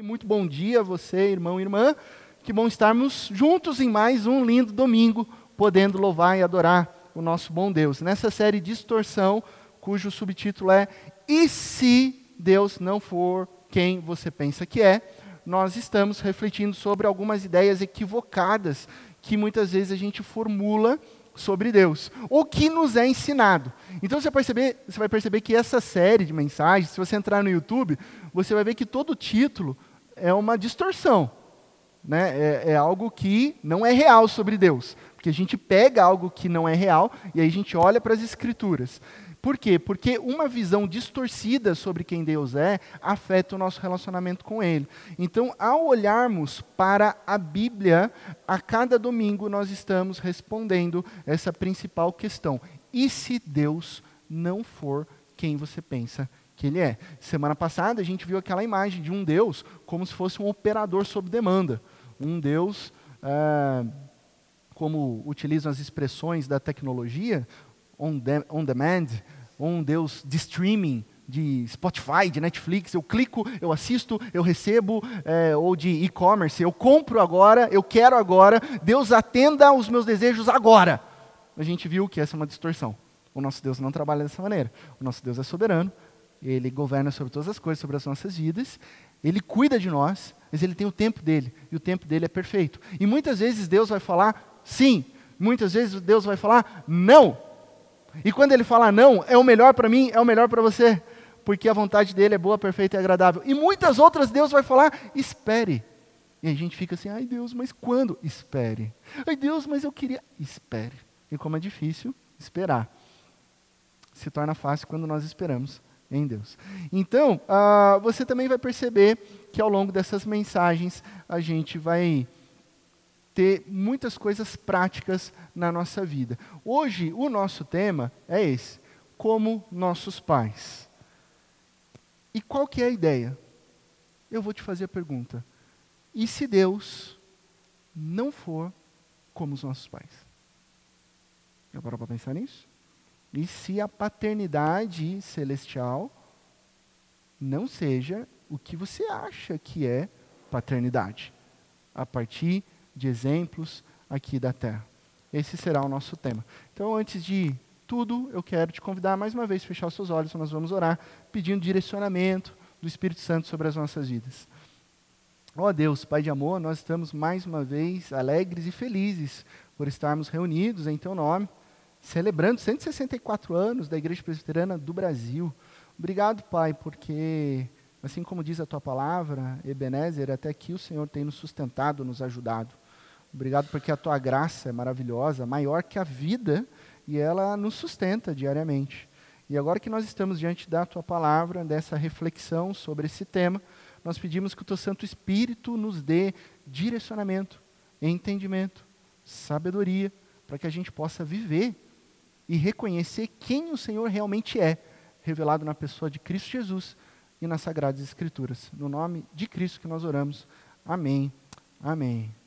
Muito bom dia você, irmão e irmã. Que bom estarmos juntos em mais um lindo domingo, podendo louvar e adorar o nosso bom Deus. Nessa série Distorção, cujo subtítulo é E se Deus não for quem você pensa que é? Nós estamos refletindo sobre algumas ideias equivocadas que muitas vezes a gente formula sobre Deus, o que nos é ensinado. Então você vai, perceber, você vai perceber que essa série de mensagens, se você entrar no YouTube, você vai ver que todo título é uma distorção. Né? É, é algo que não é real sobre Deus. Porque a gente pega algo que não é real e aí a gente olha para as Escrituras. Por quê? Porque uma visão distorcida sobre quem Deus é afeta o nosso relacionamento com Ele. Então, ao olharmos para a Bíblia, a cada domingo nós estamos respondendo essa principal questão: e se Deus não for quem você pensa que Ele é? Semana passada a gente viu aquela imagem de um Deus como se fosse um operador sob demanda. Um Deus. Ah, como utilizam as expressões da tecnologia, on, de, on demand, um Deus de streaming, de Spotify, de Netflix, eu clico, eu assisto, eu recebo, é, ou de e-commerce, eu compro agora, eu quero agora, Deus atenda os meus desejos agora. A gente viu que essa é uma distorção. O nosso Deus não trabalha dessa maneira. O nosso Deus é soberano, ele governa sobre todas as coisas, sobre as nossas vidas, ele cuida de nós, mas ele tem o tempo dele, e o tempo dele é perfeito. E muitas vezes Deus vai falar sim, muitas vezes Deus vai falar não. E quando ele fala não, é o melhor para mim, é o melhor para você, porque a vontade dele é boa, perfeita e agradável. E muitas outras Deus vai falar, espere. E a gente fica assim, ai Deus, mas quando? Espere. Ai Deus, mas eu queria. Espere. E como é difícil esperar. Se torna fácil quando nós esperamos em Deus. Então, uh, você também vai perceber que ao longo dessas mensagens a gente vai ter muitas coisas práticas na nossa vida. Hoje, o nosso tema é esse: como nossos pais. E qual que é a ideia? Eu vou te fazer a pergunta: e se Deus não for como os nossos pais? Já parou para pensar nisso? E se a paternidade celestial não seja o que você acha que é paternidade? A partir de exemplos aqui da terra. Esse será o nosso tema. Então, antes de tudo, eu quero te convidar mais uma vez a fechar os seus olhos, nós vamos orar, pedindo direcionamento do Espírito Santo sobre as nossas vidas. Ó oh Deus, Pai de amor, nós estamos mais uma vez alegres e felizes por estarmos reunidos em Teu nome, celebrando 164 anos da Igreja Presbiteriana do Brasil. Obrigado, Pai, porque, assim como diz a Tua palavra, Ebenezer, até aqui o Senhor tem nos sustentado, nos ajudado. Obrigado porque a tua graça é maravilhosa, maior que a vida, e ela nos sustenta diariamente. E agora que nós estamos diante da tua palavra, dessa reflexão sobre esse tema, nós pedimos que o teu Santo Espírito nos dê direcionamento, entendimento, sabedoria, para que a gente possa viver e reconhecer quem o Senhor realmente é, revelado na pessoa de Cristo Jesus e nas Sagradas Escrituras. No nome de Cristo que nós oramos. Amém. Amém.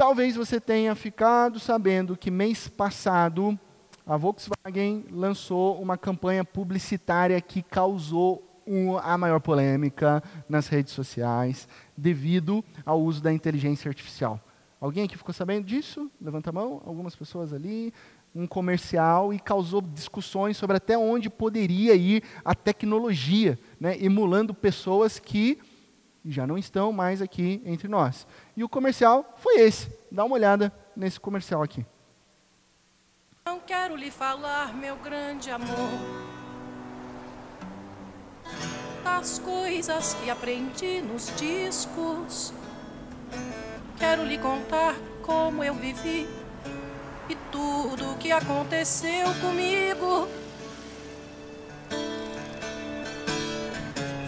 Talvez você tenha ficado sabendo que mês passado a Volkswagen lançou uma campanha publicitária que causou a maior polêmica nas redes sociais devido ao uso da inteligência artificial. Alguém aqui ficou sabendo disso? Levanta a mão. Algumas pessoas ali. Um comercial e causou discussões sobre até onde poderia ir a tecnologia, né, emulando pessoas que já não estão mais aqui entre nós. E o comercial foi esse. Dá uma olhada nesse comercial aqui. Não quero lhe falar, meu grande amor, das coisas que aprendi nos discos. Quero lhe contar como eu vivi e tudo o que aconteceu comigo.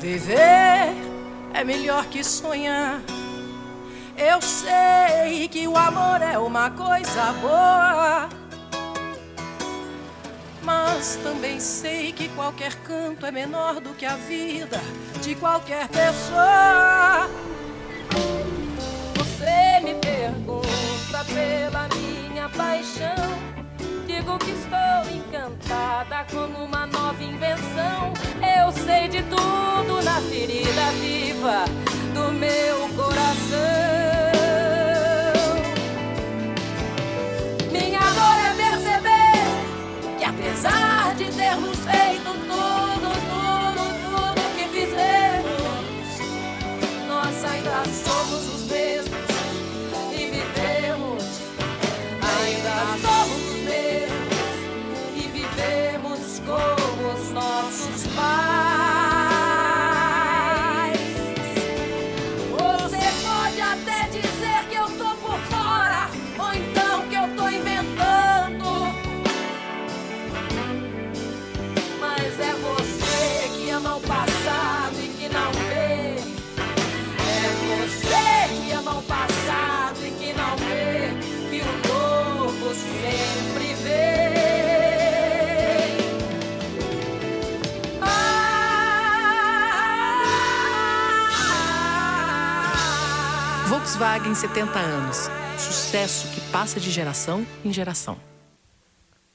Viver é melhor que sonhar. Eu sei que o amor é uma coisa boa, mas também sei que qualquer canto é menor do que a vida de qualquer pessoa. Você me pergunta pela minha paixão. Digo que estou encantada como uma nova invenção. Eu sei de tudo na ferida viva Volkswagen 70 anos. Sucesso que passa de geração em geração.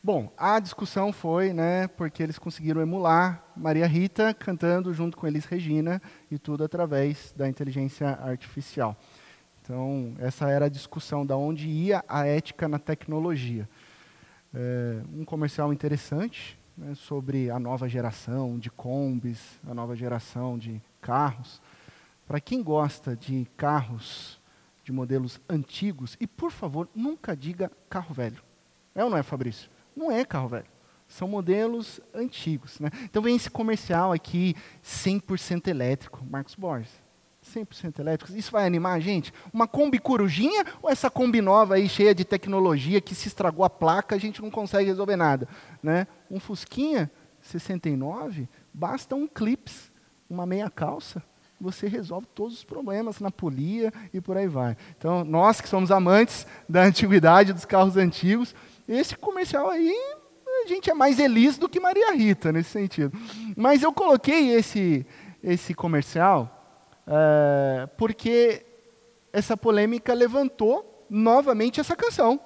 Bom, a discussão foi, né, porque eles conseguiram emular Maria Rita cantando junto com Elis Regina e tudo através da inteligência artificial. Então, essa era a discussão da onde ia a ética na tecnologia. É, um comercial interessante né, sobre a nova geração de combis, a nova geração de carros. Para quem gosta de carros de modelos antigos, e por favor, nunca diga carro velho. É ou não é, Fabrício? Não é carro velho. São modelos antigos. Né? Então vem esse comercial aqui, 100% elétrico, Marcos Borges. 100% elétricos. Isso vai animar a gente? Uma Kombi Corujinha ou essa Kombi nova aí, cheia de tecnologia, que se estragou a placa, a gente não consegue resolver nada? Né? Um Fusquinha 69, basta um clips, uma meia calça, você resolve todos os problemas na polia e por aí vai. Então, nós que somos amantes da antiguidade, dos carros antigos, esse comercial aí, a gente é mais Elis do que Maria Rita nesse sentido. Mas eu coloquei esse, esse comercial é, porque essa polêmica levantou novamente essa canção,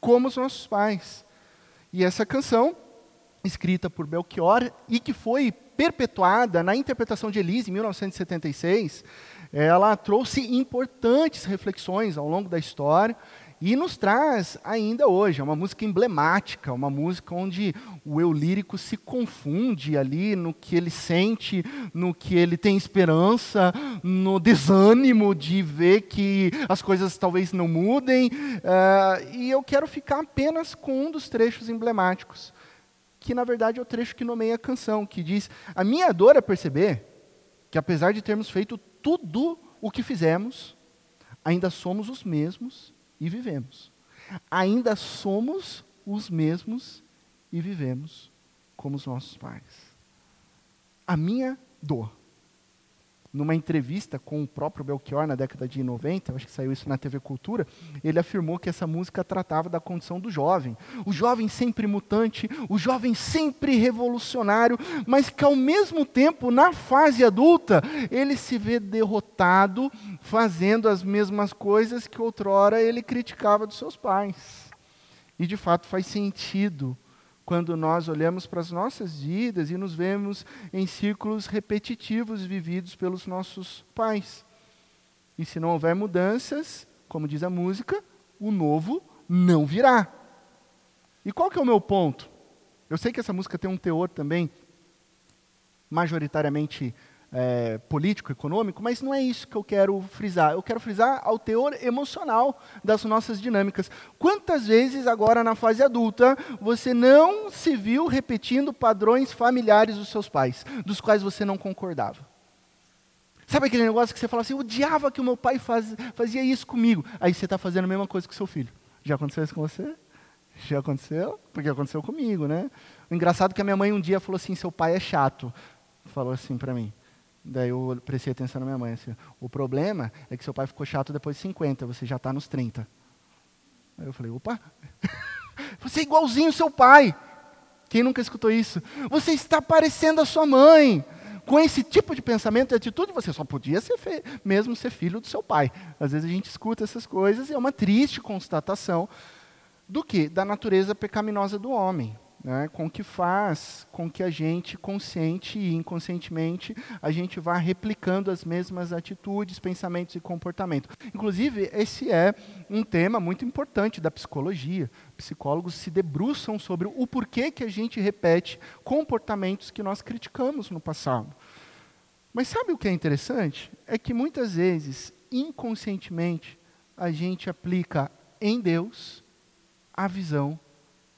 como os nossos pais. E essa canção, escrita por Belchior e que foi perpetuada na interpretação de Elise em 1976, ela trouxe importantes reflexões ao longo da história e nos traz ainda hoje, é uma música emblemática, uma música onde o eu lírico se confunde ali no que ele sente, no que ele tem esperança, no desânimo de ver que as coisas talvez não mudem. Uh, e eu quero ficar apenas com um dos trechos emblemáticos, que na verdade é o trecho que nomeia a canção, que diz: A minha dor é perceber que apesar de termos feito tudo o que fizemos, ainda somos os mesmos e vivemos. Ainda somos os mesmos e vivemos como os nossos pais. A minha dor. Numa entrevista com o próprio Belchior na década de 90, acho que saiu isso na TV Cultura, ele afirmou que essa música tratava da condição do jovem. O jovem sempre mutante, o jovem sempre revolucionário, mas que ao mesmo tempo, na fase adulta, ele se vê derrotado, fazendo as mesmas coisas que outrora ele criticava dos seus pais. E de fato faz sentido quando nós olhamos para as nossas vidas e nos vemos em círculos repetitivos vividos pelos nossos pais. E se não houver mudanças, como diz a música, o novo não virá. E qual que é o meu ponto? Eu sei que essa música tem um teor também majoritariamente é, político, econômico, mas não é isso que eu quero frisar. Eu quero frisar ao teor emocional das nossas dinâmicas. Quantas vezes, agora na fase adulta, você não se viu repetindo padrões familiares dos seus pais, dos quais você não concordava? Sabe aquele negócio que você fala assim, eu odiava que o meu pai faz, fazia isso comigo. Aí você está fazendo a mesma coisa com seu filho. Já aconteceu isso com você? Já aconteceu? Porque aconteceu comigo, né? O engraçado é que a minha mãe um dia falou assim, seu pai é chato. Falou assim para mim. Daí eu prestei atenção na minha mãe. Assim, o problema é que seu pai ficou chato depois de 50, você já está nos 30. Aí eu falei, opa, você é igualzinho seu pai. Quem nunca escutou isso? Você está parecendo a sua mãe. Com esse tipo de pensamento e atitude, você só podia ser mesmo ser filho do seu pai. Às vezes a gente escuta essas coisas e é uma triste constatação do que? Da natureza pecaminosa do homem né, com que faz com que a gente, consciente e inconscientemente, a gente vá replicando as mesmas atitudes, pensamentos e comportamentos. Inclusive, esse é um tema muito importante da psicologia. Psicólogos se debruçam sobre o porquê que a gente repete comportamentos que nós criticamos no passado. Mas sabe o que é interessante? É que muitas vezes, inconscientemente, a gente aplica em Deus a visão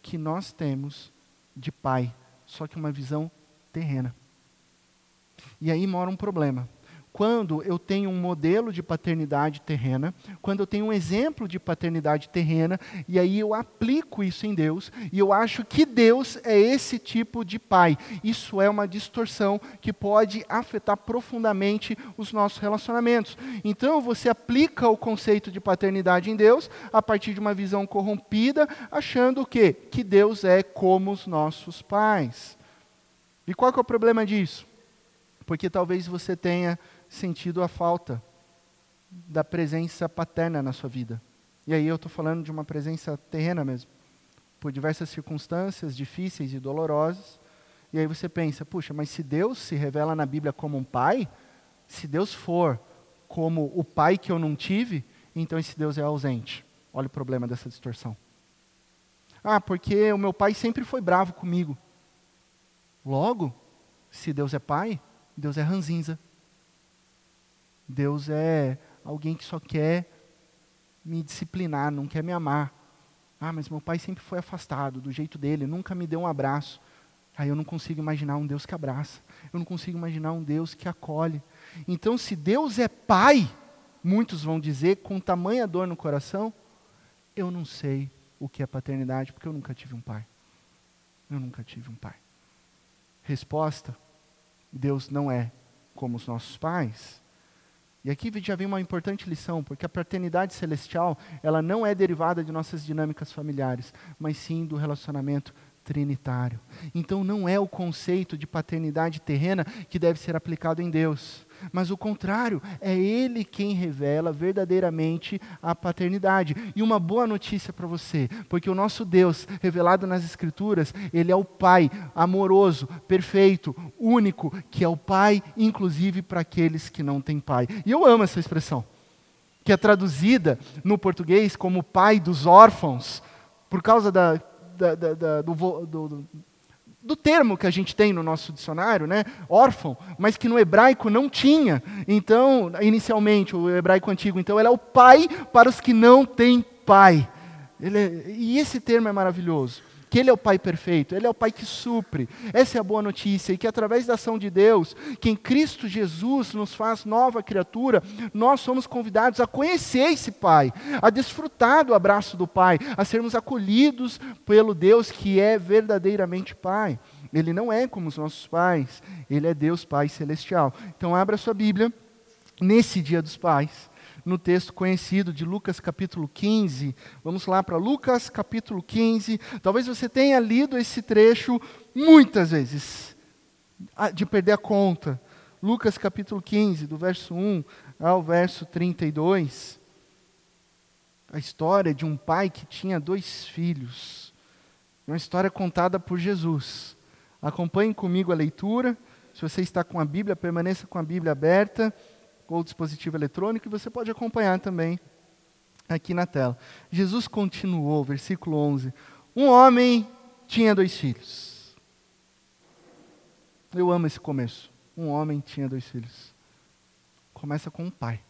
que nós temos de pai, só que uma visão terrena. E aí mora um problema. Quando eu tenho um modelo de paternidade terrena, quando eu tenho um exemplo de paternidade terrena, e aí eu aplico isso em Deus, e eu acho que Deus é esse tipo de pai. Isso é uma distorção que pode afetar profundamente os nossos relacionamentos. Então você aplica o conceito de paternidade em Deus a partir de uma visão corrompida, achando o quê? Que Deus é como os nossos pais. E qual é o problema disso? Porque talvez você tenha sentido a falta da presença paterna na sua vida. E aí eu estou falando de uma presença terrena mesmo. Por diversas circunstâncias difíceis e dolorosas. E aí você pensa, puxa, mas se Deus se revela na Bíblia como um pai, se Deus for como o pai que eu não tive, então esse Deus é ausente. Olha o problema dessa distorção. Ah, porque o meu pai sempre foi bravo comigo. Logo, se Deus é pai, Deus é ranzinza. Deus é alguém que só quer me disciplinar, não quer me amar. Ah, mas meu pai sempre foi afastado do jeito dele, nunca me deu um abraço. Aí eu não consigo imaginar um Deus que abraça. Eu não consigo imaginar um Deus que acolhe. Então, se Deus é pai, muitos vão dizer com tamanha dor no coração, eu não sei o que é paternidade, porque eu nunca tive um pai. Eu nunca tive um pai. Resposta: Deus não é como os nossos pais. E aqui já vem uma importante lição, porque a paternidade celestial, ela não é derivada de nossas dinâmicas familiares, mas sim do relacionamento trinitário. Então não é o conceito de paternidade terrena que deve ser aplicado em Deus mas o contrário, é Ele quem revela verdadeiramente a paternidade. E uma boa notícia para você, porque o nosso Deus, revelado nas Escrituras, Ele é o Pai amoroso, perfeito, único, que é o Pai, inclusive para aqueles que não têm Pai. E eu amo essa expressão, que é traduzida no português como Pai dos órfãos, por causa da, da, da, do, do do termo que a gente tem no nosso dicionário, né? órfão, mas que no hebraico não tinha. Então, inicialmente, o hebraico antigo, então, ele é o pai para os que não têm pai. É, e esse termo é maravilhoso que Ele é o Pai perfeito, Ele é o Pai que supre. Essa é a boa notícia, e que através da ação de Deus, que em Cristo Jesus nos faz nova criatura, nós somos convidados a conhecer esse Pai, a desfrutar do abraço do Pai, a sermos acolhidos pelo Deus que é verdadeiramente Pai. Ele não é como os nossos pais, Ele é Deus Pai Celestial. Então, abra sua Bíblia nesse Dia dos Pais no texto conhecido de Lucas capítulo 15. Vamos lá para Lucas capítulo 15. Talvez você tenha lido esse trecho muitas vezes, de perder a conta. Lucas capítulo 15, do verso 1 ao verso 32. A história de um pai que tinha dois filhos. Uma história contada por Jesus. Acompanhe comigo a leitura. Se você está com a Bíblia, permaneça com a Bíblia aberta ou dispositivo eletrônico, e você pode acompanhar também aqui na tela. Jesus continuou, versículo 11: Um homem tinha dois filhos. Eu amo esse começo. Um homem tinha dois filhos. Começa com um pai.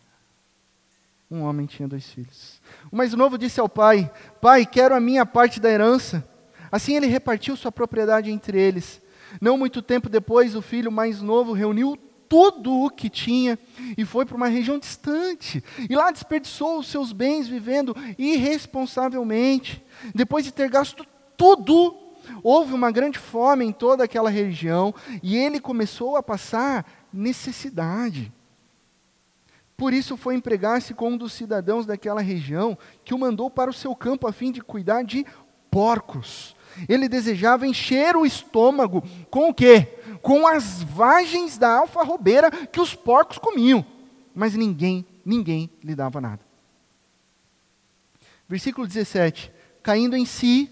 Um homem tinha dois filhos. O mais novo disse ao pai: Pai, quero a minha parte da herança. Assim ele repartiu sua propriedade entre eles. Não muito tempo depois, o filho mais novo reuniu tudo o que tinha e foi para uma região distante. E lá desperdiçou os seus bens vivendo irresponsavelmente. Depois de ter gasto tudo, houve uma grande fome em toda aquela região e ele começou a passar necessidade. Por isso foi empregar-se com um dos cidadãos daquela região, que o mandou para o seu campo a fim de cuidar de porcos. Ele desejava encher o estômago com o quê? Com as vagens da alfarrobeira que os porcos comiam. Mas ninguém, ninguém lhe dava nada. Versículo 17. Caindo em si,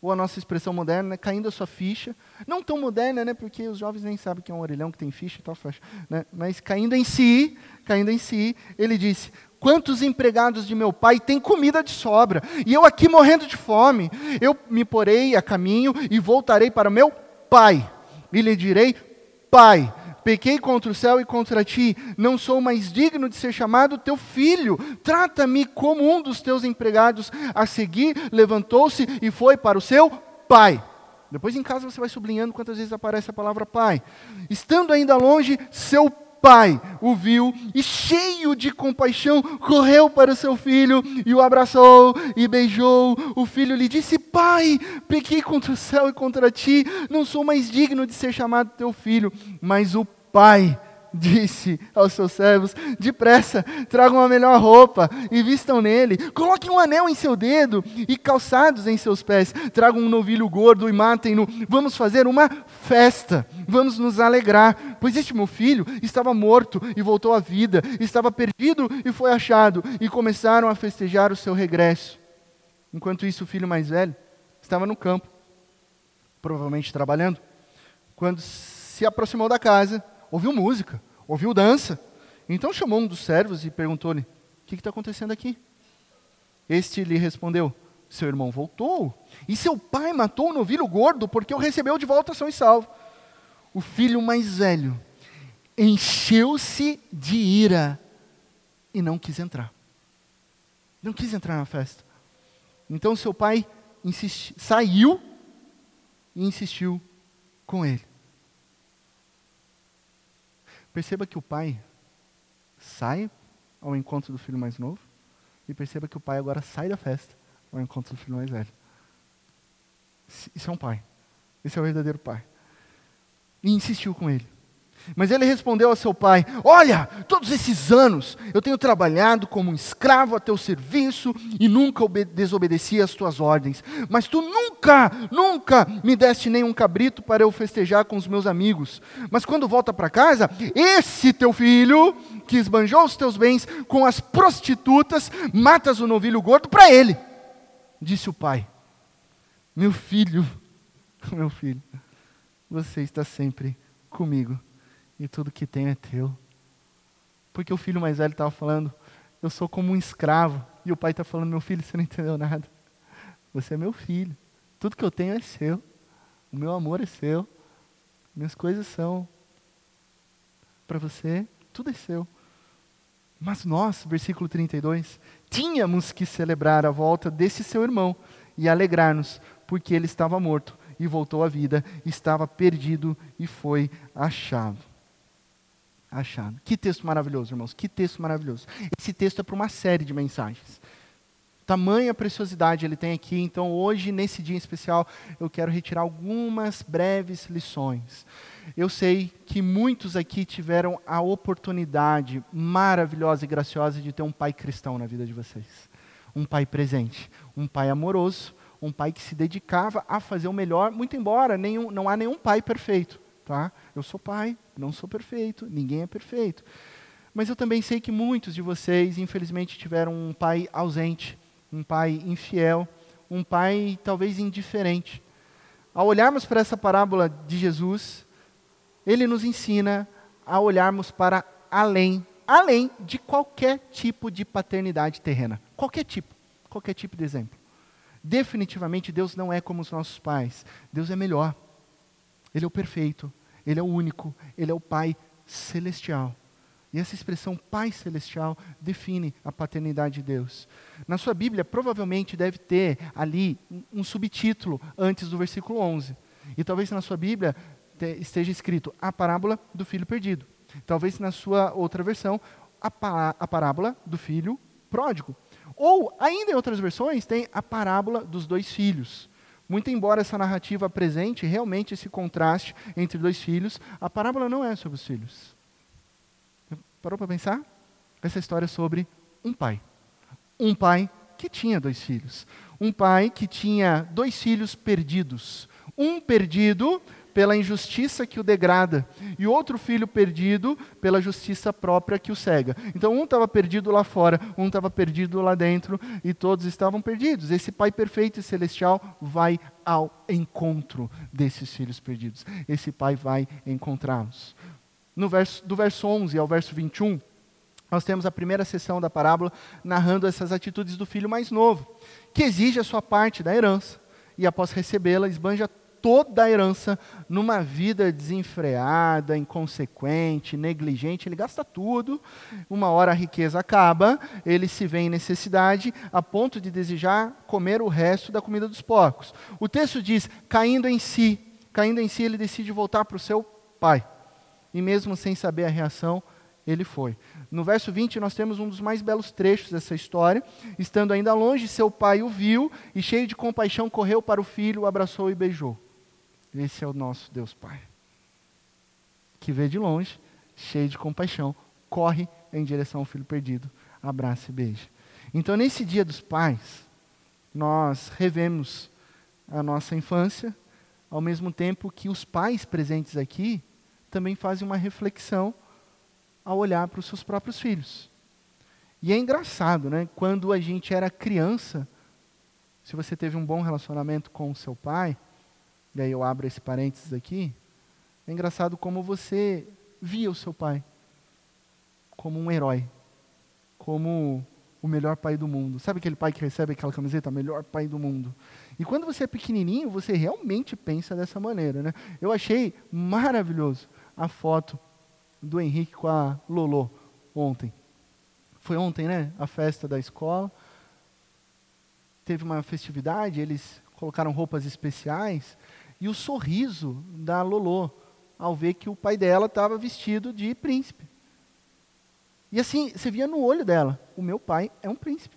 ou a nossa expressão moderna, né, caindo a sua ficha. Não tão moderna, né, porque os jovens nem sabem que é um orelhão que tem ficha e tal, né, mas caindo em si, caindo em si, ele disse: Quantos empregados de meu pai têm comida de sobra, e eu aqui morrendo de fome? Eu me porei a caminho e voltarei para o meu Pai. E lhe direi: Pai, pequei contra o céu e contra ti, não sou mais digno de ser chamado teu filho. Trata-me como um dos teus empregados. A seguir, levantou-se e foi para o seu pai. Depois em casa você vai sublinhando quantas vezes aparece a palavra pai. Estando ainda longe, seu pai o viu e, cheio de compaixão, correu para seu filho e o abraçou e beijou. O filho lhe disse: Pai, pequei contra o céu e contra ti, não sou mais digno de ser chamado teu filho. Mas o pai disse aos seus servos: Depressa, tragam a melhor roupa e vistam nele. Coloquem um anel em seu dedo e calçados em seus pés. Tragam um novilho gordo e matem-no. Vamos fazer uma festa. Vamos nos alegrar, pois este meu filho estava morto e voltou à vida, estava perdido e foi achado. E começaram a festejar o seu regresso. Enquanto isso, o filho mais velho estava no campo, provavelmente trabalhando. Quando se aproximou da casa, ouviu música, ouviu dança. Então chamou um dos servos e perguntou-lhe: O que está acontecendo aqui? Este lhe respondeu: Seu irmão voltou, e seu pai matou o novilho gordo porque o recebeu de volta são e salvo. O filho mais velho encheu-se de ira e não quis entrar. Não quis entrar na festa. Então seu pai insisti, saiu e insistiu com ele. Perceba que o pai sai ao encontro do filho mais novo e perceba que o pai agora sai da festa ao encontro do filho mais velho. Isso é um pai. Esse é o verdadeiro pai. E insistiu com ele. Mas ele respondeu ao seu pai: Olha, todos esses anos eu tenho trabalhado como um escravo a teu serviço e nunca desobedeci às tuas ordens. Mas tu nunca, nunca me deste nenhum cabrito para eu festejar com os meus amigos. Mas quando volta para casa, esse teu filho, que esbanjou os teus bens com as prostitutas, matas o novilho gordo para ele. Disse o pai: Meu filho, meu filho, você está sempre comigo e tudo que tenho é teu. Porque o filho mais velho estava falando, eu sou como um escravo. E o pai está falando, meu filho, você não entendeu nada. Você é meu filho. Tudo que eu tenho é seu. O meu amor é seu. Minhas coisas são para você, tudo é seu. Mas nós, versículo 32, tínhamos que celebrar a volta desse seu irmão e alegrar-nos, porque ele estava morto e voltou à vida, estava perdido e foi achado achado. Que texto maravilhoso, irmãos, que texto maravilhoso. Esse texto é para uma série de mensagens. Tamanha preciosidade ele tem aqui, então hoje, nesse dia especial, eu quero retirar algumas breves lições. Eu sei que muitos aqui tiveram a oportunidade maravilhosa e graciosa de ter um pai cristão na vida de vocês. Um pai presente, um pai amoroso, um pai que se dedicava a fazer o melhor, muito embora nenhum, não há nenhum pai perfeito. Tá? Eu sou pai, não sou perfeito, ninguém é perfeito. Mas eu também sei que muitos de vocês, infelizmente, tiveram um pai ausente, um pai infiel, um pai talvez indiferente. Ao olharmos para essa parábola de Jesus, ele nos ensina a olharmos para além, além de qualquer tipo de paternidade terrena. Qualquer tipo, qualquer tipo de exemplo. Definitivamente Deus não é como os nossos pais. Deus é melhor. Ele é o perfeito. Ele é o único, ele é o Pai celestial. E essa expressão Pai Celestial define a paternidade de Deus. Na sua Bíblia, provavelmente deve ter ali um subtítulo antes do versículo 11. E talvez na sua Bíblia esteja escrito a parábola do filho perdido. Talvez na sua outra versão, a, a parábola do filho pródigo. Ou, ainda em outras versões, tem a parábola dos dois filhos. Muito embora essa narrativa apresente realmente esse contraste entre dois filhos, a parábola não é sobre os filhos. Parou para pensar? Essa história é sobre um pai. Um pai que tinha dois filhos. Um pai que tinha dois filhos perdidos. Um perdido pela injustiça que o degrada, e outro filho perdido pela justiça própria que o cega. Então, um estava perdido lá fora, um estava perdido lá dentro, e todos estavam perdidos. Esse Pai perfeito e celestial vai ao encontro desses filhos perdidos. Esse Pai vai encontrá-los. No verso, do verso 11 ao verso 21, nós temos a primeira sessão da parábola narrando essas atitudes do filho mais novo, que exige a sua parte da herança, e após recebê-la, esbanja toda a herança numa vida desenfreada, inconsequente, negligente, ele gasta tudo. Uma hora a riqueza acaba, ele se vê em necessidade a ponto de desejar comer o resto da comida dos porcos. O texto diz: caindo em si, caindo em si, ele decide voltar para o seu pai. E mesmo sem saber a reação, ele foi. No verso 20, nós temos um dos mais belos trechos dessa história. Estando ainda longe, seu pai o viu e, cheio de compaixão, correu para o filho, o abraçou e beijou. Esse é o nosso Deus Pai. Que vê de longe, cheio de compaixão, corre em direção ao filho perdido, abraça e beija. Então, nesse dia dos pais, nós revemos a nossa infância, ao mesmo tempo que os pais presentes aqui também fazem uma reflexão ao olhar para os seus próprios filhos. E é engraçado, né? Quando a gente era criança, se você teve um bom relacionamento com o seu pai, e aí eu abro esse parênteses aqui, é engraçado como você via o seu pai como um herói, como o melhor pai do mundo. Sabe aquele pai que recebe aquela camiseta, melhor pai do mundo? E quando você é pequenininho, você realmente pensa dessa maneira, né? Eu achei maravilhoso a foto do Henrique com a Lolo ontem. Foi ontem, né? A festa da escola. Teve uma festividade, eles colocaram roupas especiais e o sorriso da Lolo ao ver que o pai dela estava vestido de príncipe. E assim, você via no olho dela: o meu pai é um príncipe.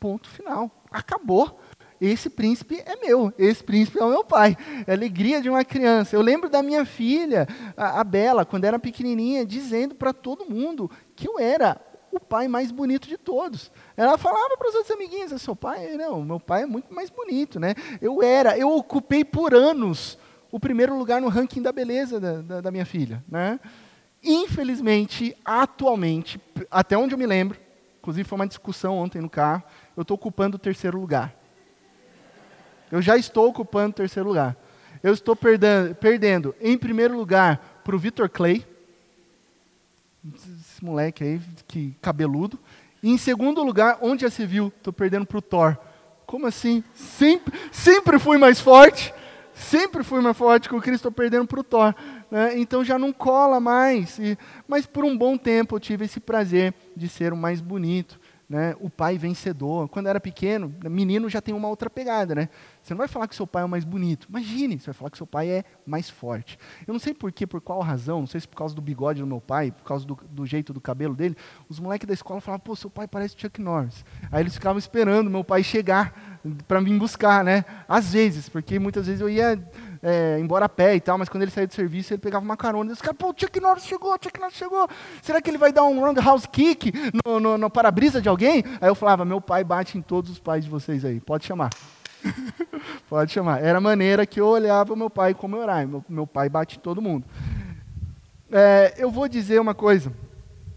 Ponto final. Acabou. Esse príncipe é meu, esse príncipe é o meu pai. É a alegria de uma criança. Eu lembro da minha filha, a, a Bela, quando era pequenininha, dizendo para todo mundo que eu era o pai mais bonito de todos. Ela falava para os outros amiguinhos: seu pai, não, meu pai é muito mais bonito, né? Eu era, eu ocupei por anos o primeiro lugar no ranking da beleza da, da, da minha filha, né? Infelizmente, atualmente, até onde eu me lembro, inclusive foi uma discussão ontem no carro, eu estou ocupando o terceiro lugar. Eu já estou ocupando o terceiro lugar. Eu estou perdendo, perdendo em primeiro lugar, para o Vitor Clay, esse moleque aí, que cabeludo. E em segundo lugar, onde já se viu, estou perdendo para o Thor. Como assim? Sempre, sempre fui mais forte. Sempre fui mais forte que o Cristo, estou perdendo para o Thor. Né? Então já não cola mais. E, mas por um bom tempo eu tive esse prazer de ser o mais bonito né, o pai vencedor. Quando era pequeno, menino já tem uma outra pegada, né? Você não vai falar que seu pai é o mais bonito. Imagine, você vai falar que seu pai é mais forte. Eu não sei por quê, por qual razão, não sei se por causa do bigode do meu pai, por causa do, do jeito do cabelo dele, os moleques da escola falavam, pô, seu pai parece Chuck Norris. Aí eles ficavam esperando meu pai chegar para me buscar, né? Às vezes, porque muitas vezes eu ia é, embora a pé e tal, mas quando ele saía do serviço, ele pegava uma carona. E os caras, pô, o Chuck Norris chegou, o Chuck Norris chegou. Será que ele vai dar um roundhouse kick no, no, no para-brisa de alguém? Aí eu falava, meu pai bate em todos os pais de vocês aí, pode chamar. pode chamar. Era a maneira que eu olhava o meu pai como orar. Meu, meu pai bate em todo mundo. É, eu vou dizer uma coisa.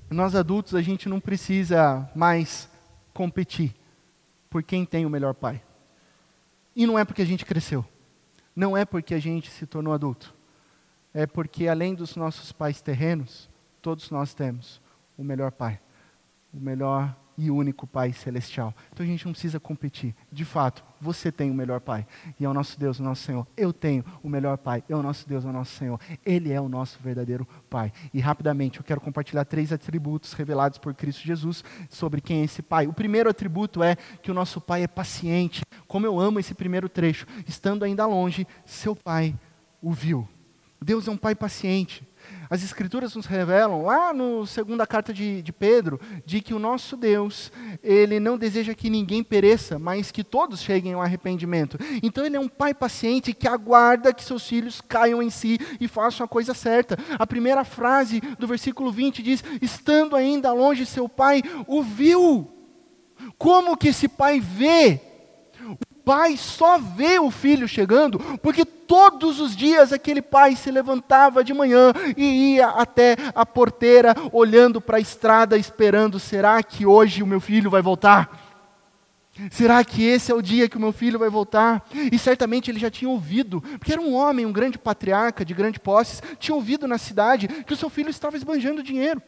Nós adultos, a gente não precisa mais competir por quem tem o melhor pai. E não é porque a gente cresceu não é porque a gente se tornou adulto, é porque além dos nossos pais terrenos, todos nós temos o melhor pai, o melhor e único Pai celestial. Então a gente não precisa competir. De fato, você tem o melhor Pai. E é o nosso Deus, o nosso Senhor. Eu tenho o melhor Pai. É o nosso Deus, é o nosso Senhor. Ele é o nosso verdadeiro Pai. E rapidamente eu quero compartilhar três atributos revelados por Cristo Jesus sobre quem é esse Pai. O primeiro atributo é que o nosso Pai é paciente. Como eu amo esse primeiro trecho. Estando ainda longe, seu Pai o viu. Deus é um Pai paciente. As Escrituras nos revelam, lá na segunda carta de, de Pedro, de que o nosso Deus, ele não deseja que ninguém pereça, mas que todos cheguem ao arrependimento. Então ele é um pai paciente que aguarda que seus filhos caiam em si e façam a coisa certa. A primeira frase do versículo 20 diz: Estando ainda longe, seu pai o viu. Como que esse pai vê pai só vê o filho chegando, porque todos os dias aquele pai se levantava de manhã e ia até a porteira, olhando para a estrada, esperando: será que hoje o meu filho vai voltar? Será que esse é o dia que o meu filho vai voltar? E certamente ele já tinha ouvido, porque era um homem, um grande patriarca de grande posses, tinha ouvido na cidade que o seu filho estava esbanjando dinheiro.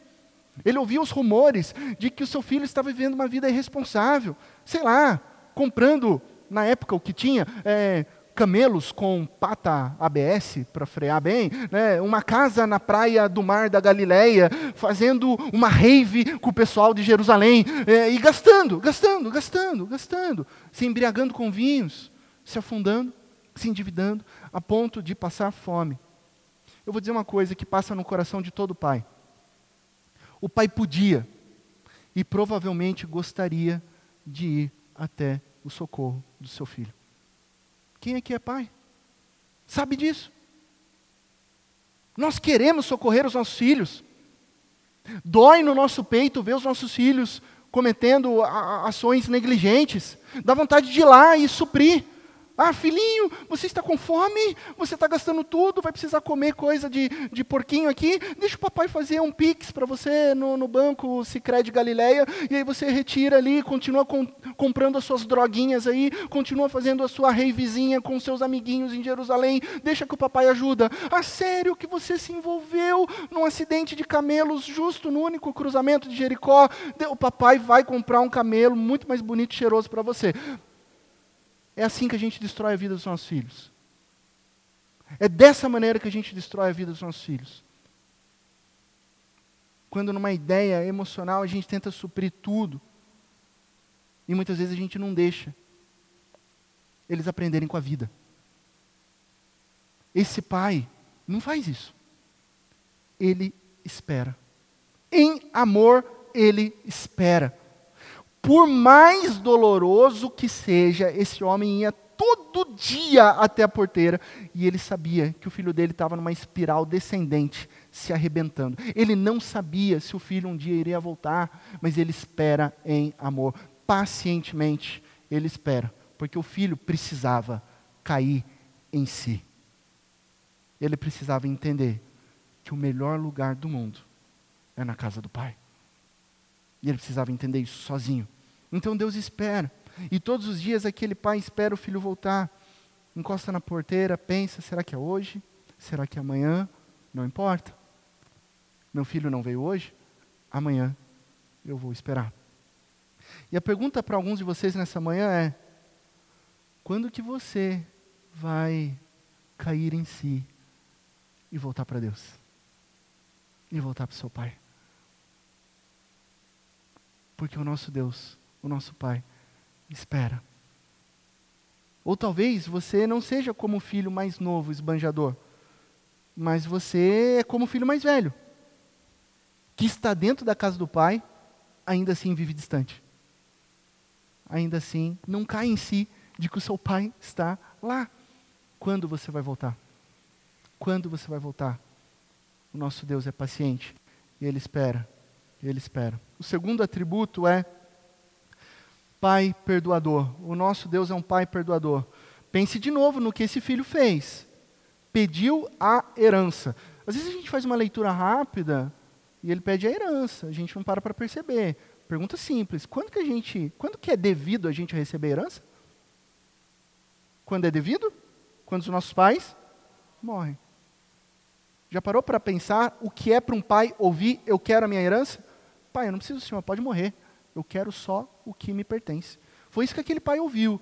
Ele ouvia os rumores de que o seu filho estava vivendo uma vida irresponsável, sei lá, comprando na época o que tinha, é, camelos com pata ABS para frear bem, né? uma casa na praia do mar da Galileia, fazendo uma rave com o pessoal de Jerusalém, é, e gastando, gastando, gastando, gastando, se embriagando com vinhos, se afundando, se endividando, a ponto de passar fome. Eu vou dizer uma coisa que passa no coração de todo pai. O pai podia e provavelmente gostaria de ir até o socorro do seu filho. Quem aqui é pai? Sabe disso? Nós queremos socorrer os nossos filhos. Dói no nosso peito ver os nossos filhos cometendo ações negligentes. Dá vontade de ir lá e suprir. Ah, filhinho, você está com fome? Você está gastando tudo? Vai precisar comer coisa de, de porquinho aqui? Deixa o papai fazer um pix para você no, no banco Sicredi Galileia, e aí você retira ali, continua com, comprando as suas droguinhas aí, continua fazendo a sua reivizinha com seus amiguinhos em Jerusalém, deixa que o papai ajuda. Ah, sério que você se envolveu num acidente de camelos justo no único cruzamento de Jericó? O papai vai comprar um camelo muito mais bonito e cheiroso para você. É assim que a gente destrói a vida dos nossos filhos. É dessa maneira que a gente destrói a vida dos nossos filhos. Quando numa ideia emocional a gente tenta suprir tudo. E muitas vezes a gente não deixa eles aprenderem com a vida. Esse pai não faz isso. Ele espera. Em amor, ele espera. Por mais doloroso que seja, esse homem ia todo dia até a porteira e ele sabia que o filho dele estava numa espiral descendente, se arrebentando. Ele não sabia se o filho um dia iria voltar, mas ele espera em amor. Pacientemente, ele espera, porque o filho precisava cair em si. Ele precisava entender que o melhor lugar do mundo é na casa do Pai. E ele precisava entender isso sozinho. Então Deus espera. E todos os dias aquele pai espera o filho voltar. Encosta na porteira, pensa: será que é hoje? Será que é amanhã? Não importa. Meu filho não veio hoje? Amanhã eu vou esperar. E a pergunta para alguns de vocês nessa manhã é: quando que você vai cair em si e voltar para Deus? E voltar para o seu pai? Porque o nosso Deus o nosso Pai espera. Ou talvez você não seja como o filho mais novo, esbanjador, mas você é como o filho mais velho, que está dentro da casa do Pai, ainda assim vive distante. Ainda assim não cai em si de que o seu Pai está lá. Quando você vai voltar? Quando você vai voltar? O nosso Deus é paciente e Ele espera. Ele espera. O segundo atributo é Pai perdoador. O nosso Deus é um Pai perdoador. Pense de novo no que esse filho fez. Pediu a herança. Às vezes a gente faz uma leitura rápida e ele pede a herança. A gente não para para perceber. Pergunta simples: quando que a gente, quando que é devido a gente receber herança? Quando é devido? Quando os nossos pais morrem. Já parou para pensar o que é para um pai ouvir eu quero a minha herança? Pai, eu não preciso do senhor, pode morrer. Eu quero só o que me pertence. Foi isso que aquele pai ouviu.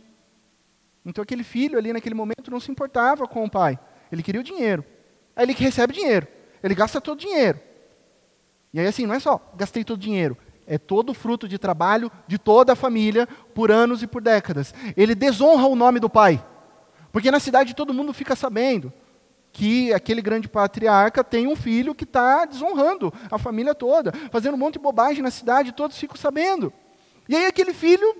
Então aquele filho ali naquele momento não se importava com o pai. Ele queria o dinheiro. Aí ele que recebe dinheiro. Ele gasta todo o dinheiro. E aí assim, não é só gastei todo o dinheiro. É todo o fruto de trabalho de toda a família por anos e por décadas. Ele desonra o nome do pai. Porque na cidade todo mundo fica sabendo que aquele grande patriarca tem um filho que está desonrando a família toda, fazendo um monte de bobagem na cidade, todos ficam sabendo. E aí aquele filho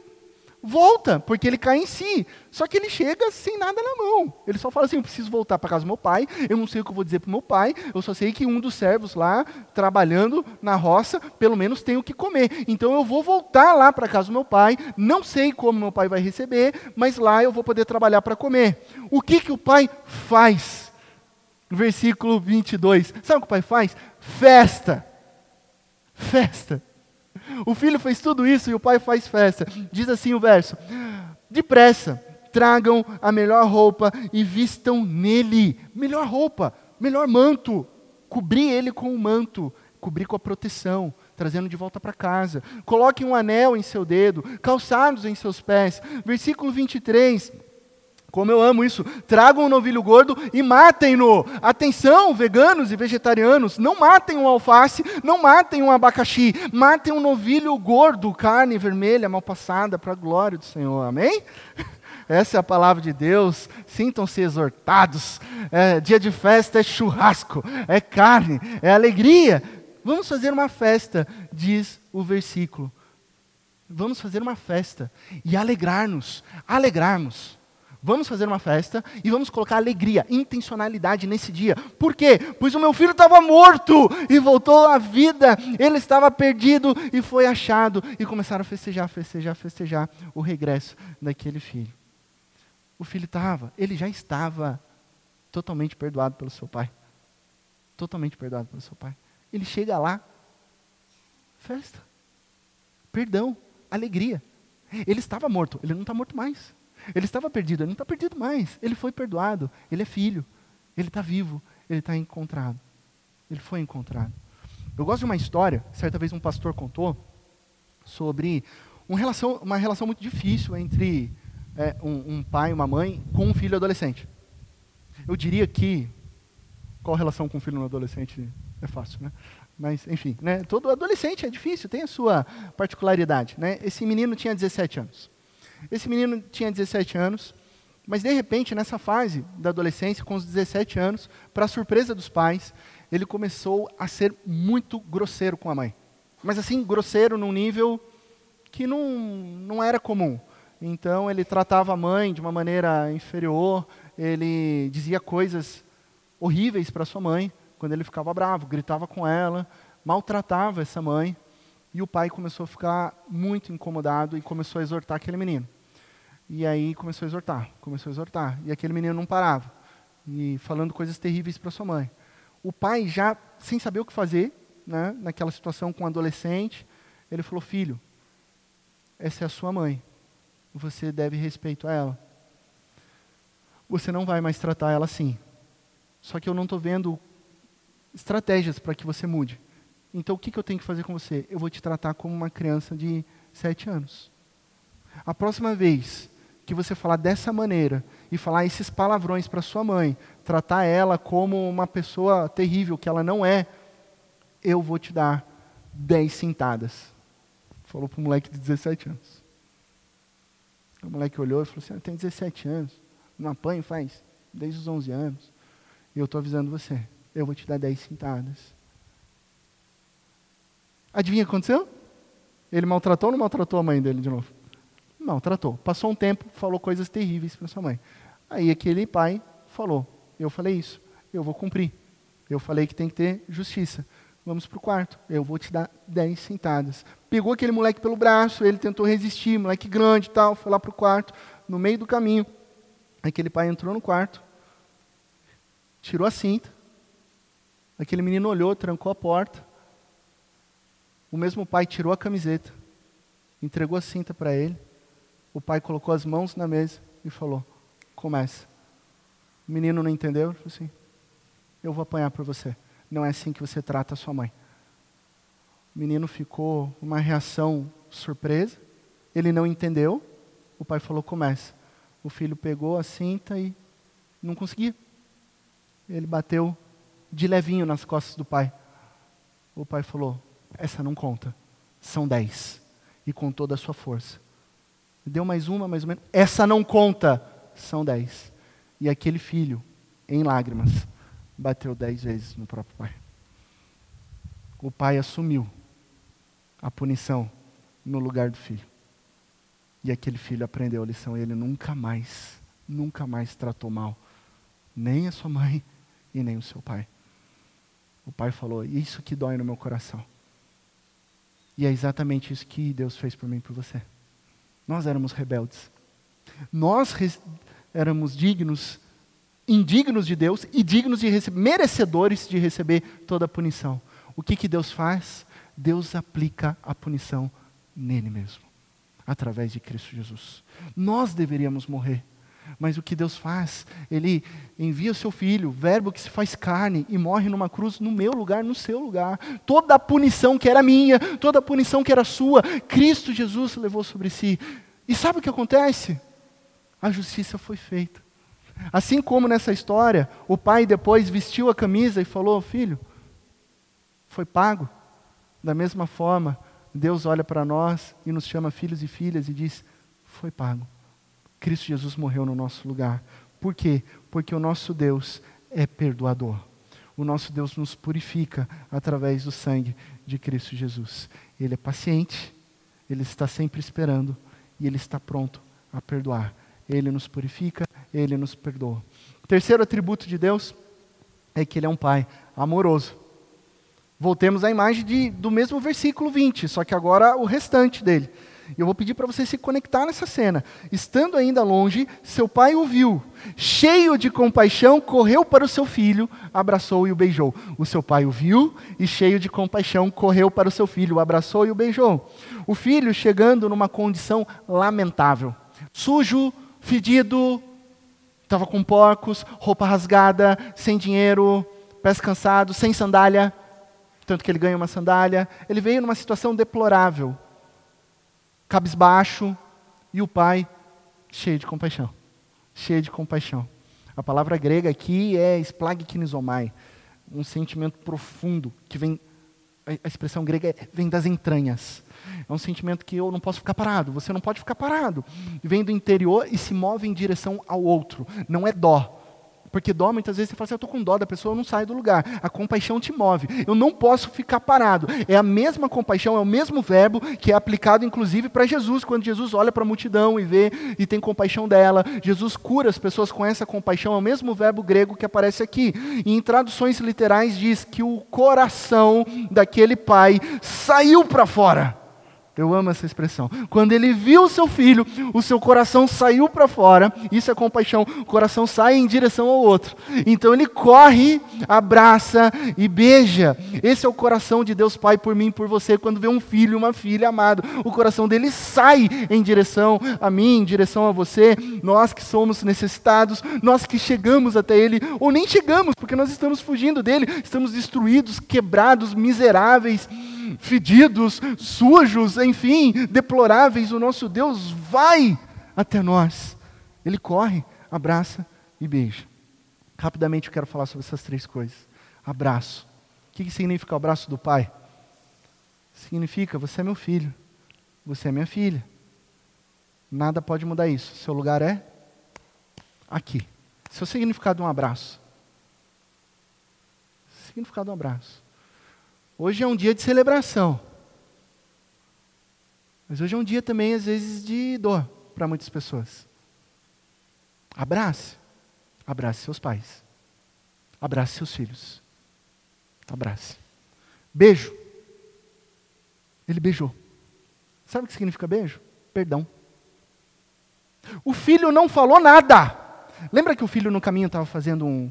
volta, porque ele cai em si. Só que ele chega sem nada na mão. Ele só fala assim: eu preciso voltar para casa do meu pai, eu não sei o que eu vou dizer para o meu pai, eu só sei que um dos servos lá, trabalhando na roça, pelo menos tem o que comer. Então eu vou voltar lá para casa do meu pai, não sei como meu pai vai receber, mas lá eu vou poder trabalhar para comer. O que, que o pai faz? Versículo 22. Sabe o que o pai faz? Festa. Festa. O filho fez tudo isso e o pai faz festa. Diz assim o verso: Depressa, tragam a melhor roupa e vistam nele. Melhor roupa, melhor manto. Cobrir ele com o manto, cobrir com a proteção, trazendo de volta para casa. Coloquem um anel em seu dedo, calçados em seus pés. Versículo 23. Como eu amo isso. Tragam um novilho gordo e matem-no. Atenção, veganos e vegetarianos, não matem um alface, não matem um abacaxi, matem um novilho gordo, carne vermelha, mal passada, para a glória do Senhor. Amém? Essa é a palavra de Deus. Sintam-se exortados. É, dia de festa é churrasco, é carne, é alegria. Vamos fazer uma festa, diz o versículo. Vamos fazer uma festa e alegrar-nos, alegrarmos Vamos fazer uma festa e vamos colocar alegria, intencionalidade nesse dia. Por quê? Pois o meu filho estava morto e voltou à vida. Ele estava perdido e foi achado. E começaram a festejar, festejar, festejar o regresso daquele filho. O filho estava, ele já estava totalmente perdoado pelo seu pai. Totalmente perdoado pelo seu pai. Ele chega lá, festa, perdão, alegria. Ele estava morto, ele não está morto mais. Ele estava perdido, ele não está perdido mais. Ele foi perdoado, ele é filho, ele está vivo, ele está encontrado. Ele foi encontrado. Eu gosto de uma história, certa vez um pastor contou, sobre uma relação, uma relação muito difícil entre é, um, um pai e uma mãe com um filho adolescente. Eu diria que qual relação com um filho no adolescente é fácil, né? Mas, enfim, né? todo adolescente é difícil, tem a sua particularidade. Né? Esse menino tinha 17 anos. Esse menino tinha 17 anos, mas de repente, nessa fase da adolescência, com os 17 anos, para surpresa dos pais, ele começou a ser muito grosseiro com a mãe. Mas assim, grosseiro num nível que não, não era comum. Então, ele tratava a mãe de uma maneira inferior, ele dizia coisas horríveis para sua mãe quando ele ficava bravo, gritava com ela, maltratava essa mãe. E o pai começou a ficar muito incomodado e começou a exortar aquele menino. E aí começou a exortar, começou a exortar. E aquele menino não parava. E falando coisas terríveis para sua mãe. O pai, já sem saber o que fazer, né, naquela situação com um adolescente, ele falou: Filho, essa é a sua mãe. Você deve respeito a ela. Você não vai mais tratar ela assim. Só que eu não estou vendo estratégias para que você mude. Então, o que, que eu tenho que fazer com você? Eu vou te tratar como uma criança de sete anos. A próxima vez que você falar dessa maneira e falar esses palavrões para sua mãe, tratar ela como uma pessoa terrível que ela não é, eu vou te dar dez cintadas. Falou para o moleque de 17 anos. O moleque olhou e falou assim: ah, tem 17 anos, não apanho faz desde os 11 anos. E eu estou avisando você eu vou te dar dez cintadas. Adivinha o que aconteceu? Ele maltratou ou não maltratou a mãe dele de novo? Maltratou. Passou um tempo, falou coisas terríveis para sua mãe. Aí aquele pai falou: Eu falei isso, eu vou cumprir. Eu falei que tem que ter justiça. Vamos para o quarto, eu vou te dar dez cintadas. Pegou aquele moleque pelo braço, ele tentou resistir, moleque grande e tal, foi lá para o quarto. No meio do caminho, aquele pai entrou no quarto, tirou a cinta, Aquele menino olhou, trancou a porta. O mesmo pai tirou a camiseta, entregou a cinta para ele. O pai colocou as mãos na mesa e falou: Começa. O menino não entendeu, ele falou assim: Eu vou apanhar para você. Não é assim que você trata a sua mãe. O menino ficou uma reação surpresa. Ele não entendeu. O pai falou: Começa. O filho pegou a cinta e não conseguia. Ele bateu de levinho nas costas do pai. O pai falou: Essa não conta, são dez. E com toda a sua força. Deu mais uma, mais ou menos. Essa não conta, são dez. E aquele filho, em lágrimas, bateu dez vezes no próprio pai. O pai assumiu a punição no lugar do filho. E aquele filho aprendeu a lição. Ele nunca mais, nunca mais tratou mal nem a sua mãe e nem o seu pai. O pai falou: Isso que dói no meu coração. E é exatamente isso que Deus fez por mim e por você. Nós éramos rebeldes. Nós éramos dignos, indignos de Deus e dignos de merecedores de receber toda a punição. O que, que Deus faz? Deus aplica a punição nele mesmo, através de Cristo Jesus. Nós deveríamos morrer. Mas o que Deus faz? Ele envia o seu filho, verbo que se faz carne, e morre numa cruz no meu lugar, no seu lugar. Toda a punição que era minha, toda a punição que era sua, Cristo Jesus levou sobre si. E sabe o que acontece? A justiça foi feita. Assim como nessa história, o pai depois vestiu a camisa e falou: Filho, foi pago. Da mesma forma, Deus olha para nós e nos chama filhos e filhas e diz: Foi pago. Cristo Jesus morreu no nosso lugar. Por quê? Porque o nosso Deus é perdoador. O nosso Deus nos purifica através do sangue de Cristo Jesus. Ele é paciente, ele está sempre esperando e ele está pronto a perdoar. Ele nos purifica, ele nos perdoa. Terceiro atributo de Deus é que ele é um pai amoroso. Voltemos à imagem de, do mesmo versículo 20, só que agora o restante dele. Eu vou pedir para você se conectar nessa cena. Estando ainda longe, seu pai o viu. Cheio de compaixão, correu para o seu filho, abraçou e o beijou. O seu pai o viu e, cheio de compaixão, correu para o seu filho, abraçou e o beijou. O filho chegando numa condição lamentável, sujo, fedido, estava com porcos, roupa rasgada, sem dinheiro, pés cansados, sem sandália, tanto que ele ganha uma sandália. Ele veio numa situação deplorável cabisbaixo, e o pai cheio de compaixão. Cheio de compaixão. A palavra grega aqui é splagknizomai, um sentimento profundo que vem, a expressão grega é, vem das entranhas. É um sentimento que eu não posso ficar parado, você não pode ficar parado. Vem do interior e se move em direção ao outro. Não é dó, porque dó, muitas vezes você fala assim, eu estou com dó da pessoa, eu não saio do lugar. A compaixão te move. Eu não posso ficar parado. É a mesma compaixão, é o mesmo verbo que é aplicado inclusive para Jesus, quando Jesus olha para a multidão e vê e tem compaixão dela. Jesus cura as pessoas com essa compaixão, é o mesmo verbo grego que aparece aqui. E em traduções literais diz que o coração daquele pai saiu para fora. Eu amo essa expressão. Quando ele viu o seu filho, o seu coração saiu para fora. Isso é compaixão. O coração sai em direção ao outro. Então ele corre, abraça e beija. Esse é o coração de Deus Pai por mim por você quando vê um filho, uma filha amado. O coração dele sai em direção a mim, em direção a você. Nós que somos necessitados, nós que chegamos até ele ou nem chegamos, porque nós estamos fugindo dele, estamos destruídos, quebrados, miseráveis fedidos, sujos, enfim, deploráveis, o nosso Deus vai até nós. Ele corre, abraça e beija. Rapidamente eu quero falar sobre essas três coisas. Abraço. O que significa o abraço do Pai? Significa: você é meu filho, você é minha filha. Nada pode mudar isso. Seu lugar é aqui. Seu significado de um abraço. Significado de um abraço. Hoje é um dia de celebração. Mas hoje é um dia também, às vezes, de dor para muitas pessoas. Abrace. Abrace seus pais. Abrace seus filhos. Abrace. Beijo. Ele beijou. Sabe o que significa beijo? Perdão. O filho não falou nada. Lembra que o filho no caminho estava fazendo um,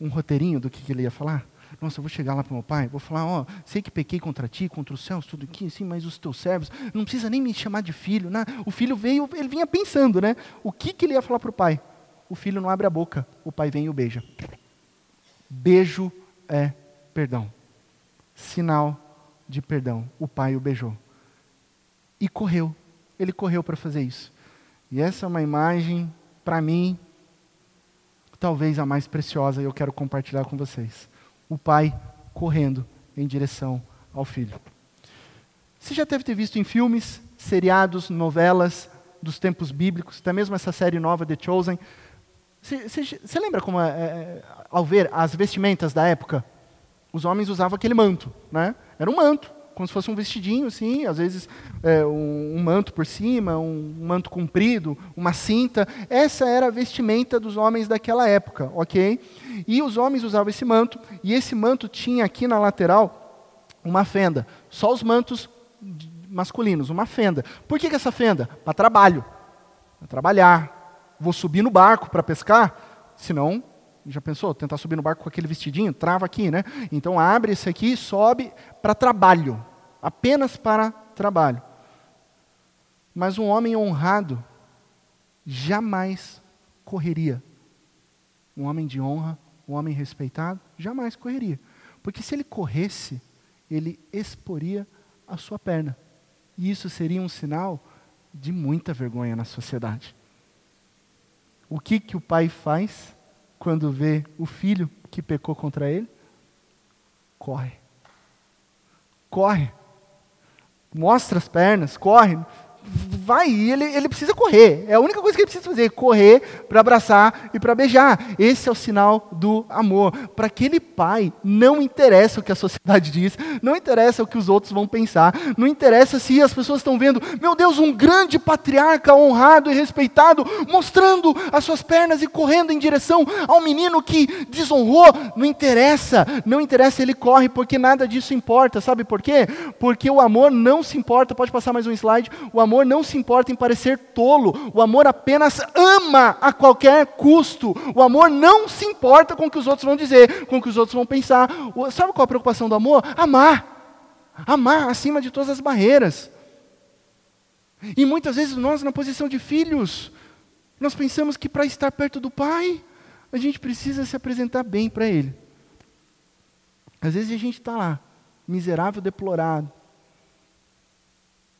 um roteirinho do que, que ele ia falar? Nossa, eu vou chegar lá para o meu pai, vou falar, ó, sei que pequei contra ti, contra os céus, tudo aqui, sim, mas os teus servos, não precisa nem me chamar de filho. Né? O filho veio, ele vinha pensando, né? O que, que ele ia falar para o pai? O filho não abre a boca, o pai vem e o beija. Beijo é perdão. Sinal de perdão. O pai o beijou. E correu. Ele correu para fazer isso. E essa é uma imagem, para mim, talvez a mais preciosa, e eu quero compartilhar com vocês o pai correndo em direção ao filho. Você já deve ter visto em filmes, seriados, novelas dos tempos bíblicos, até mesmo essa série nova, The Chosen. Você, lembra como, é, é, ao ver as vestimentas da época? Os homens usavam aquele manto, né? Era um manto como se fosse um vestidinho, assim, às vezes é, um, um, manto por cima, um, um, manto comprido, uma cinta. Essa era a vestimenta dos homens daquela época, ok? E os homens usavam esse manto, e esse manto tinha aqui na lateral uma fenda. Só os mantos masculinos, uma fenda. Por que, que essa fenda? Para trabalho, para trabalhar. Vou subir no barco para pescar, senão já pensou? Tentar subir no barco com aquele vestidinho? Trava aqui, né? Então abre esse aqui e sobe para trabalho apenas para trabalho. Mas um homem honrado jamais correria. Um homem de honra, um homem respeitado, jamais correria. Porque se ele corresse, ele exporia a sua perna. E isso seria um sinal de muita vergonha na sociedade. O que, que o pai faz quando vê o filho que pecou contra ele? Corre. Corre mostra as pernas, corre, vai ele, ele precisa correr. É a única coisa que ele precisa fazer, correr para abraçar e para beijar. Esse é o sinal do amor. Para aquele pai, não interessa o que a sociedade diz, não interessa o que os outros vão pensar, não interessa se as pessoas estão vendo, meu Deus, um grande patriarca honrado e respeitado, mostrando as suas pernas e correndo em direção ao menino que desonrou. Não interessa, não interessa, ele corre porque nada disso importa. Sabe por quê? Porque o amor não se importa, pode passar mais um slide, o amor não se importa em parecer tolo, o amor apenas ama a qualquer custo, o amor não se importa com o que os outros vão dizer, com o que os outros vão pensar. Sabe qual a preocupação do amor? Amar. Amar acima de todas as barreiras. E muitas vezes nós, na posição de filhos, nós pensamos que para estar perto do Pai, a gente precisa se apresentar bem para Ele. Às vezes a gente está lá, miserável, deplorado,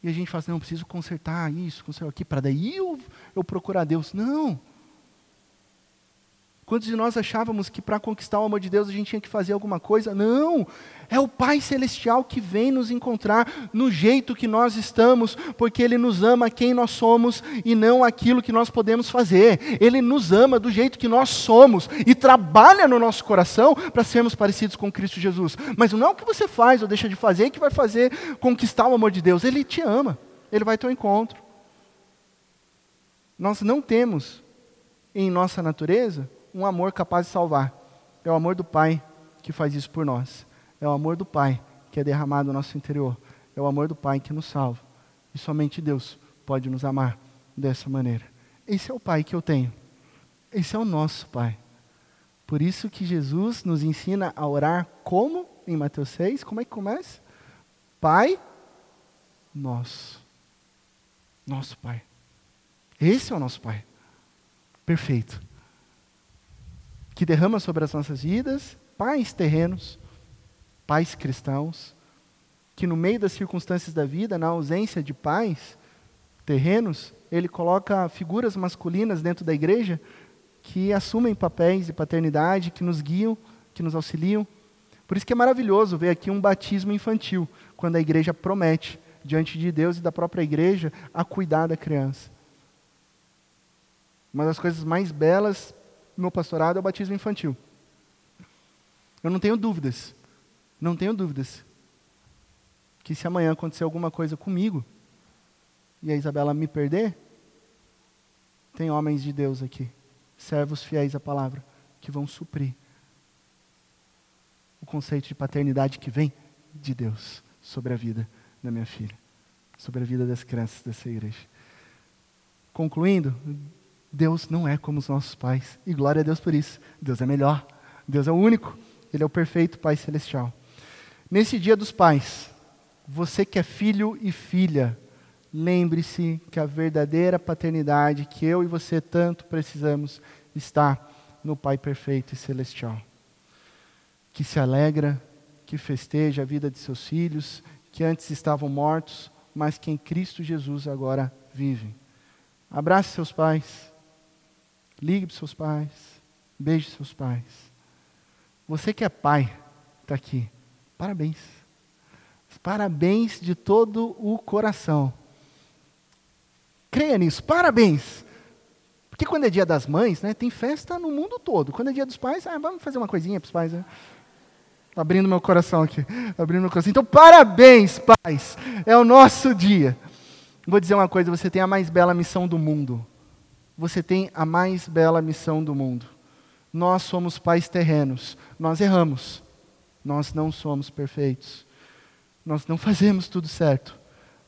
e a gente fala assim, não, preciso consertar isso, consertar aqui, para daí eu, eu procurar Deus. Não. Quantos de nós achávamos que para conquistar o amor de Deus a gente tinha que fazer alguma coisa? Não! É o Pai Celestial que vem nos encontrar no jeito que nós estamos, porque Ele nos ama quem nós somos e não aquilo que nós podemos fazer. Ele nos ama do jeito que nós somos e trabalha no nosso coração para sermos parecidos com Cristo Jesus. Mas não é o que você faz ou deixa de fazer que vai fazer conquistar o amor de Deus. Ele te ama, Ele vai ao teu encontro. Nós não temos em nossa natureza um amor capaz de salvar. É o amor do Pai que faz isso por nós. É o amor do Pai que é derramado no nosso interior. É o amor do Pai que nos salva. E somente Deus pode nos amar dessa maneira. Esse é o Pai que eu tenho. Esse é o nosso Pai. Por isso que Jesus nos ensina a orar como? Em Mateus 6, como é que começa? Pai nosso. Nosso Pai. Esse é o nosso Pai. Perfeito que derrama sobre as nossas vidas pais terrenos, pais cristãos, que no meio das circunstâncias da vida, na ausência de pais terrenos, ele coloca figuras masculinas dentro da igreja que assumem papéis de paternidade, que nos guiam, que nos auxiliam. Por isso que é maravilhoso ver aqui um batismo infantil, quando a igreja promete, diante de Deus e da própria igreja, a cuidar da criança. Uma das coisas mais belas meu pastorado é o batismo infantil. Eu não tenho dúvidas, não tenho dúvidas, que se amanhã acontecer alguma coisa comigo e a Isabela me perder, tem homens de Deus aqui, servos fiéis à palavra, que vão suprir o conceito de paternidade que vem de Deus sobre a vida da minha filha, sobre a vida das crianças dessa igreja. Concluindo, Deus não é como os nossos pais. E glória a Deus por isso. Deus é melhor. Deus é o único. Ele é o perfeito Pai Celestial. Nesse dia dos pais, você que é filho e filha, lembre-se que a verdadeira paternidade que eu e você tanto precisamos está no Pai perfeito e celestial. Que se alegra, que festeja a vida de seus filhos, que antes estavam mortos, mas que em Cristo Jesus agora vivem. Abrace seus pais Ligue para seus pais. Beije seus pais. Você que é pai, está aqui. Parabéns. Parabéns de todo o coração. Creia nisso. Parabéns. Porque quando é dia das mães, né, tem festa no mundo todo. Quando é dia dos pais, ah, vamos fazer uma coisinha para os pais. Né? Abrindo meu coração aqui. Abrindo meu coração. Então, parabéns, pais. É o nosso dia. Vou dizer uma coisa: você tem a mais bela missão do mundo você tem a mais bela missão do mundo. Nós somos pais terrenos, nós erramos, nós não somos perfeitos, nós não fazemos tudo certo,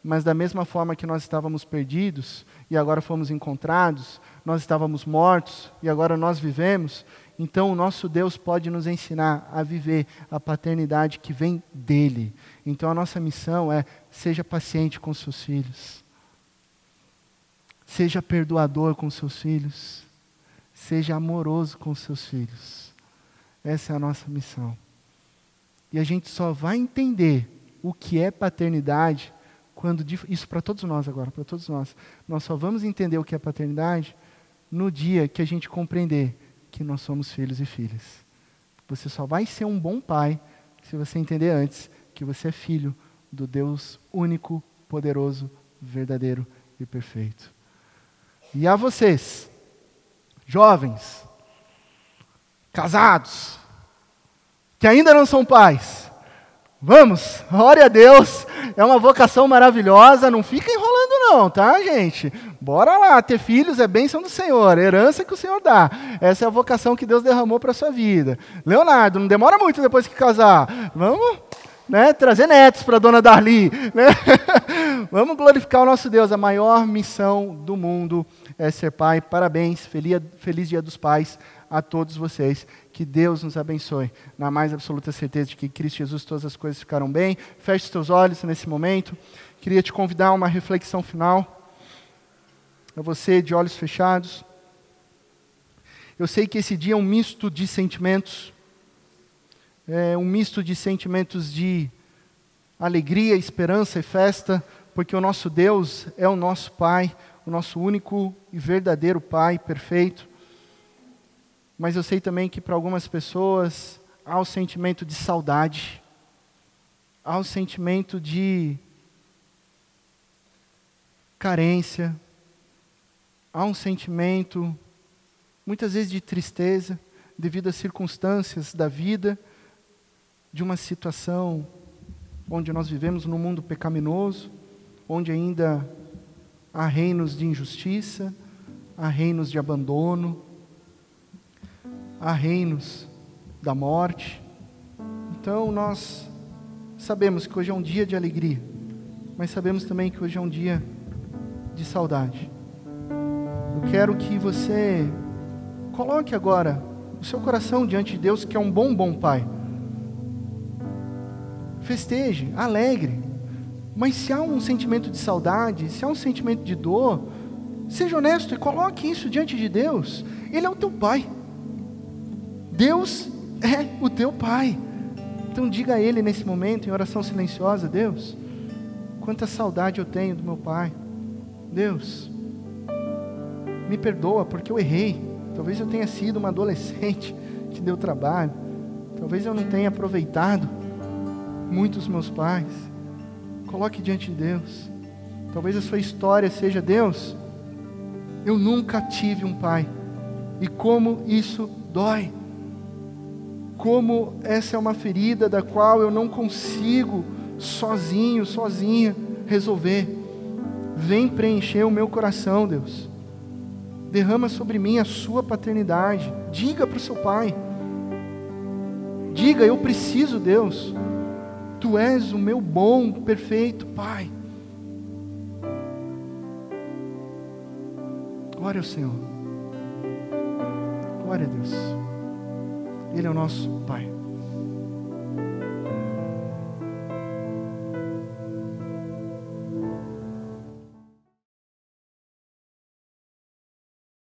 mas da mesma forma que nós estávamos perdidos e agora fomos encontrados, nós estávamos mortos e agora nós vivemos, então o nosso Deus pode nos ensinar a viver a paternidade que vem dele. Então a nossa missão é: seja paciente com seus filhos. Seja perdoador com seus filhos. Seja amoroso com seus filhos. Essa é a nossa missão. E a gente só vai entender o que é paternidade quando isso para todos nós agora, para todos nós. Nós só vamos entender o que é paternidade no dia que a gente compreender que nós somos filhos e filhas. Você só vai ser um bom pai se você entender antes que você é filho do Deus único, poderoso, verdadeiro e perfeito. E a vocês, jovens, casados, que ainda não são pais, vamos, ore a Deus, é uma vocação maravilhosa, não fica enrolando não, tá, gente? Bora lá, ter filhos é bênção do Senhor, herança que o Senhor dá. Essa é a vocação que Deus derramou para sua vida. Leonardo, não demora muito depois que casar. Vamos né, trazer netos para a dona Darli. Né? Vamos glorificar o nosso Deus. A maior missão do mundo é ser pai. Parabéns, feliz, feliz Dia dos Pais a todos vocês. Que Deus nos abençoe. Na mais absoluta certeza de que em Cristo Jesus todas as coisas ficaram bem. Feche os teus olhos nesse momento. Queria te convidar a uma reflexão final. A você de olhos fechados. Eu sei que esse dia é um misto de sentimentos. É um misto de sentimentos de alegria, esperança e festa, porque o nosso Deus é o nosso Pai, o nosso único e verdadeiro Pai perfeito. Mas eu sei também que para algumas pessoas há o sentimento de saudade, há o sentimento de carência, há um sentimento, muitas vezes, de tristeza, devido às circunstâncias da vida, de uma situação onde nós vivemos num mundo pecaminoso, onde ainda há reinos de injustiça, há reinos de abandono, há reinos da morte. Então nós sabemos que hoje é um dia de alegria, mas sabemos também que hoje é um dia de saudade. Eu quero que você coloque agora o seu coração diante de Deus, que é um bom, bom Pai. Festeje, alegre. Mas se há um sentimento de saudade, se há um sentimento de dor, seja honesto e coloque isso diante de Deus. Ele é o teu Pai. Deus é o teu Pai. Então diga a Ele nesse momento, em oração silenciosa: Deus, quanta saudade eu tenho do meu Pai. Deus, me perdoa porque eu errei. Talvez eu tenha sido uma adolescente que deu trabalho. Talvez eu não tenha aproveitado muito os meus pais. Coloque diante de Deus. Talvez a sua história seja: Deus, eu nunca tive um pai. E como isso dói como essa é uma ferida da qual eu não consigo sozinho, sozinha resolver. Vem preencher o meu coração, Deus. Derrama sobre mim a sua paternidade. Diga para o seu pai. Diga, eu preciso, Deus. Tu és o meu bom, perfeito Pai. Glória ao Senhor. Glória a Deus. Ele é o nosso Pai.